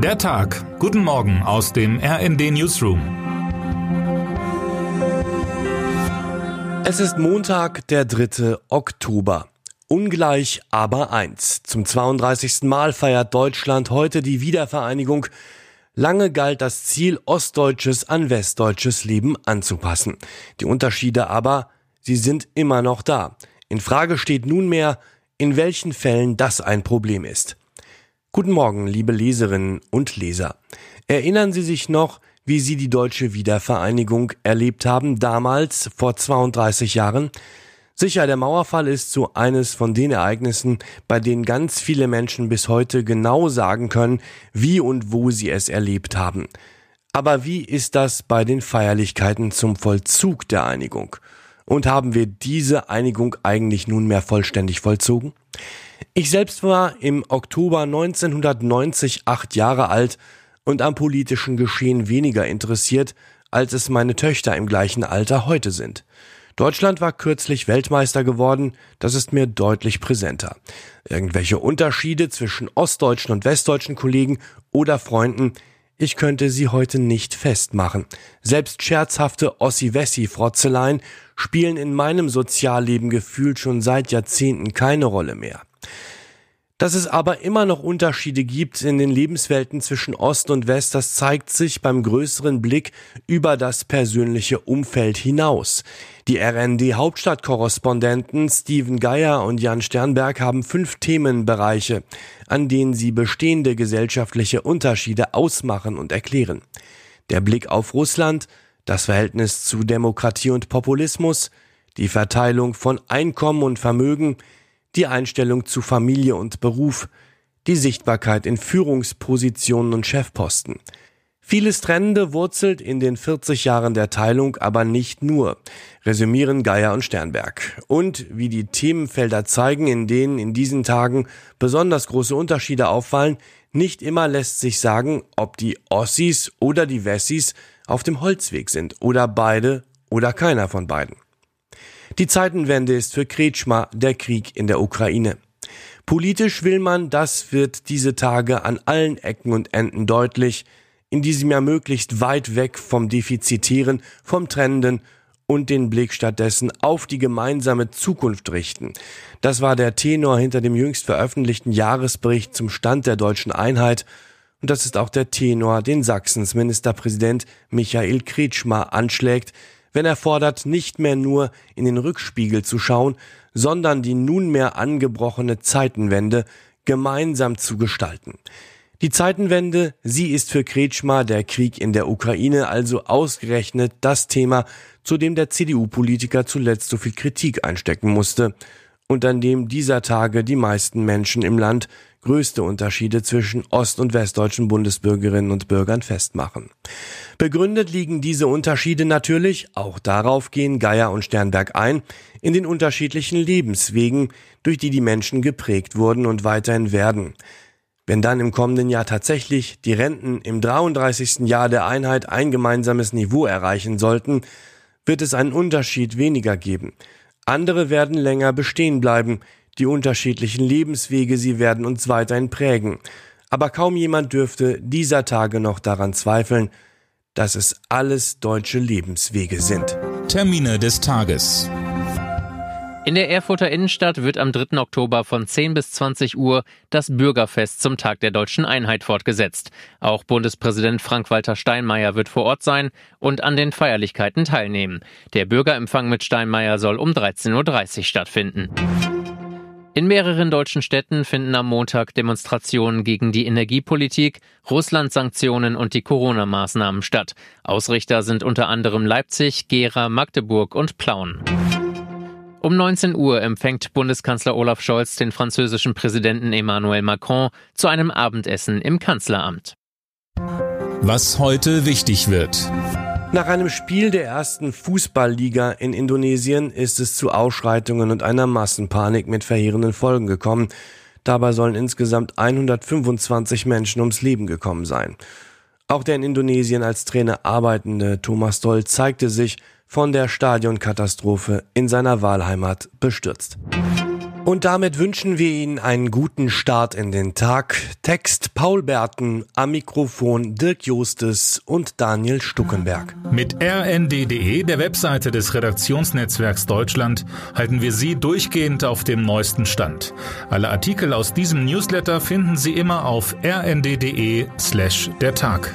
Der Tag. Guten Morgen aus dem RND Newsroom. Es ist Montag, der 3. Oktober. Ungleich, aber eins. Zum 32. Mal feiert Deutschland heute die Wiedervereinigung. Lange galt das Ziel, ostdeutsches an westdeutsches Leben anzupassen. Die Unterschiede aber, sie sind immer noch da. In Frage steht nunmehr, in welchen Fällen das ein Problem ist. Guten Morgen, liebe Leserinnen und Leser. Erinnern Sie sich noch, wie Sie die deutsche Wiedervereinigung erlebt haben, damals vor 32 Jahren? Sicher, der Mauerfall ist so eines von den Ereignissen, bei denen ganz viele Menschen bis heute genau sagen können, wie und wo sie es erlebt haben. Aber wie ist das bei den Feierlichkeiten zum Vollzug der Einigung? Und haben wir diese Einigung eigentlich nunmehr vollständig vollzogen? Ich selbst war im Oktober 1990 acht Jahre alt und am politischen Geschehen weniger interessiert, als es meine Töchter im gleichen Alter heute sind. Deutschland war kürzlich Weltmeister geworden, das ist mir deutlich präsenter. Irgendwelche Unterschiede zwischen ostdeutschen und westdeutschen Kollegen oder Freunden, ich könnte sie heute nicht festmachen. Selbst scherzhafte Ossi-Wessi-Frotzeleien spielen in meinem Sozialleben gefühlt schon seit Jahrzehnten keine Rolle mehr. Dass es aber immer noch Unterschiede gibt in den Lebenswelten zwischen Ost und West, das zeigt sich beim größeren Blick über das persönliche Umfeld hinaus. Die RND-Hauptstadtkorrespondenten Steven Geier und Jan Sternberg haben fünf Themenbereiche, an denen sie bestehende gesellschaftliche Unterschiede ausmachen und erklären. Der Blick auf Russland, das Verhältnis zu Demokratie und Populismus, die Verteilung von Einkommen und Vermögen, die Einstellung zu Familie und Beruf, die Sichtbarkeit in Führungspositionen und Chefposten. Vieles Trennende wurzelt in den 40 Jahren der Teilung aber nicht nur, resümieren Geier und Sternberg. Und wie die Themenfelder zeigen, in denen in diesen Tagen besonders große Unterschiede auffallen, nicht immer lässt sich sagen, ob die Ossis oder die Wessis auf dem Holzweg sind oder beide oder keiner von beiden. Die Zeitenwende ist für Kretschmer der Krieg in der Ukraine. Politisch will man, das wird diese Tage an allen Ecken und Enden deutlich, in diesem Jahr möglichst weit weg vom Defizitären, vom Trennenden und den Blick stattdessen auf die gemeinsame Zukunft richten. Das war der Tenor hinter dem jüngst veröffentlichten Jahresbericht zum Stand der deutschen Einheit und das ist auch der Tenor, den Sachsens Ministerpräsident Michael Kretschmer anschlägt, wenn er fordert, nicht mehr nur in den Rückspiegel zu schauen, sondern die nunmehr angebrochene Zeitenwende gemeinsam zu gestalten. Die Zeitenwende, sie ist für Kretschmer der Krieg in der Ukraine also ausgerechnet das Thema, zu dem der CDU-Politiker zuletzt so viel Kritik einstecken musste und an dem dieser Tage die meisten Menschen im Land größte Unterschiede zwischen ost- und westdeutschen Bundesbürgerinnen und Bürgern festmachen. Begründet liegen diese Unterschiede natürlich, auch darauf gehen Geier und Sternberg ein, in den unterschiedlichen Lebenswegen, durch die die Menschen geprägt wurden und weiterhin werden. Wenn dann im kommenden Jahr tatsächlich die Renten im 33. Jahr der Einheit ein gemeinsames Niveau erreichen sollten, wird es einen Unterschied weniger geben. Andere werden länger bestehen bleiben, die unterschiedlichen Lebenswege, sie werden uns weiterhin prägen. Aber kaum jemand dürfte dieser Tage noch daran zweifeln, dass es alles deutsche Lebenswege sind. Termine des Tages. In der Erfurter Innenstadt wird am 3. Oktober von 10 bis 20 Uhr das Bürgerfest zum Tag der deutschen Einheit fortgesetzt. Auch Bundespräsident Frank-Walter Steinmeier wird vor Ort sein und an den Feierlichkeiten teilnehmen. Der Bürgerempfang mit Steinmeier soll um 13.30 Uhr stattfinden. In mehreren deutschen Städten finden am Montag Demonstrationen gegen die Energiepolitik, Russland-Sanktionen und die Corona-Maßnahmen statt. Ausrichter sind unter anderem Leipzig, Gera, Magdeburg und Plauen. Um 19 Uhr empfängt Bundeskanzler Olaf Scholz den französischen Präsidenten Emmanuel Macron zu einem Abendessen im Kanzleramt. Was heute wichtig wird. Nach einem Spiel der ersten Fußballliga in Indonesien ist es zu Ausschreitungen und einer Massenpanik mit verheerenden Folgen gekommen. Dabei sollen insgesamt 125 Menschen ums Leben gekommen sein. Auch der in Indonesien als Trainer arbeitende Thomas Doll zeigte sich von der Stadionkatastrophe in seiner Wahlheimat bestürzt. Und damit wünschen wir Ihnen einen guten Start in den Tag. Text Paul Berten, am Mikrofon Dirk Justes und Daniel Stuckenberg. Mit rnd.de, der Webseite des Redaktionsnetzwerks Deutschland, halten wir Sie durchgehend auf dem neuesten Stand. Alle Artikel aus diesem Newsletter finden Sie immer auf rnd.de slash der Tag.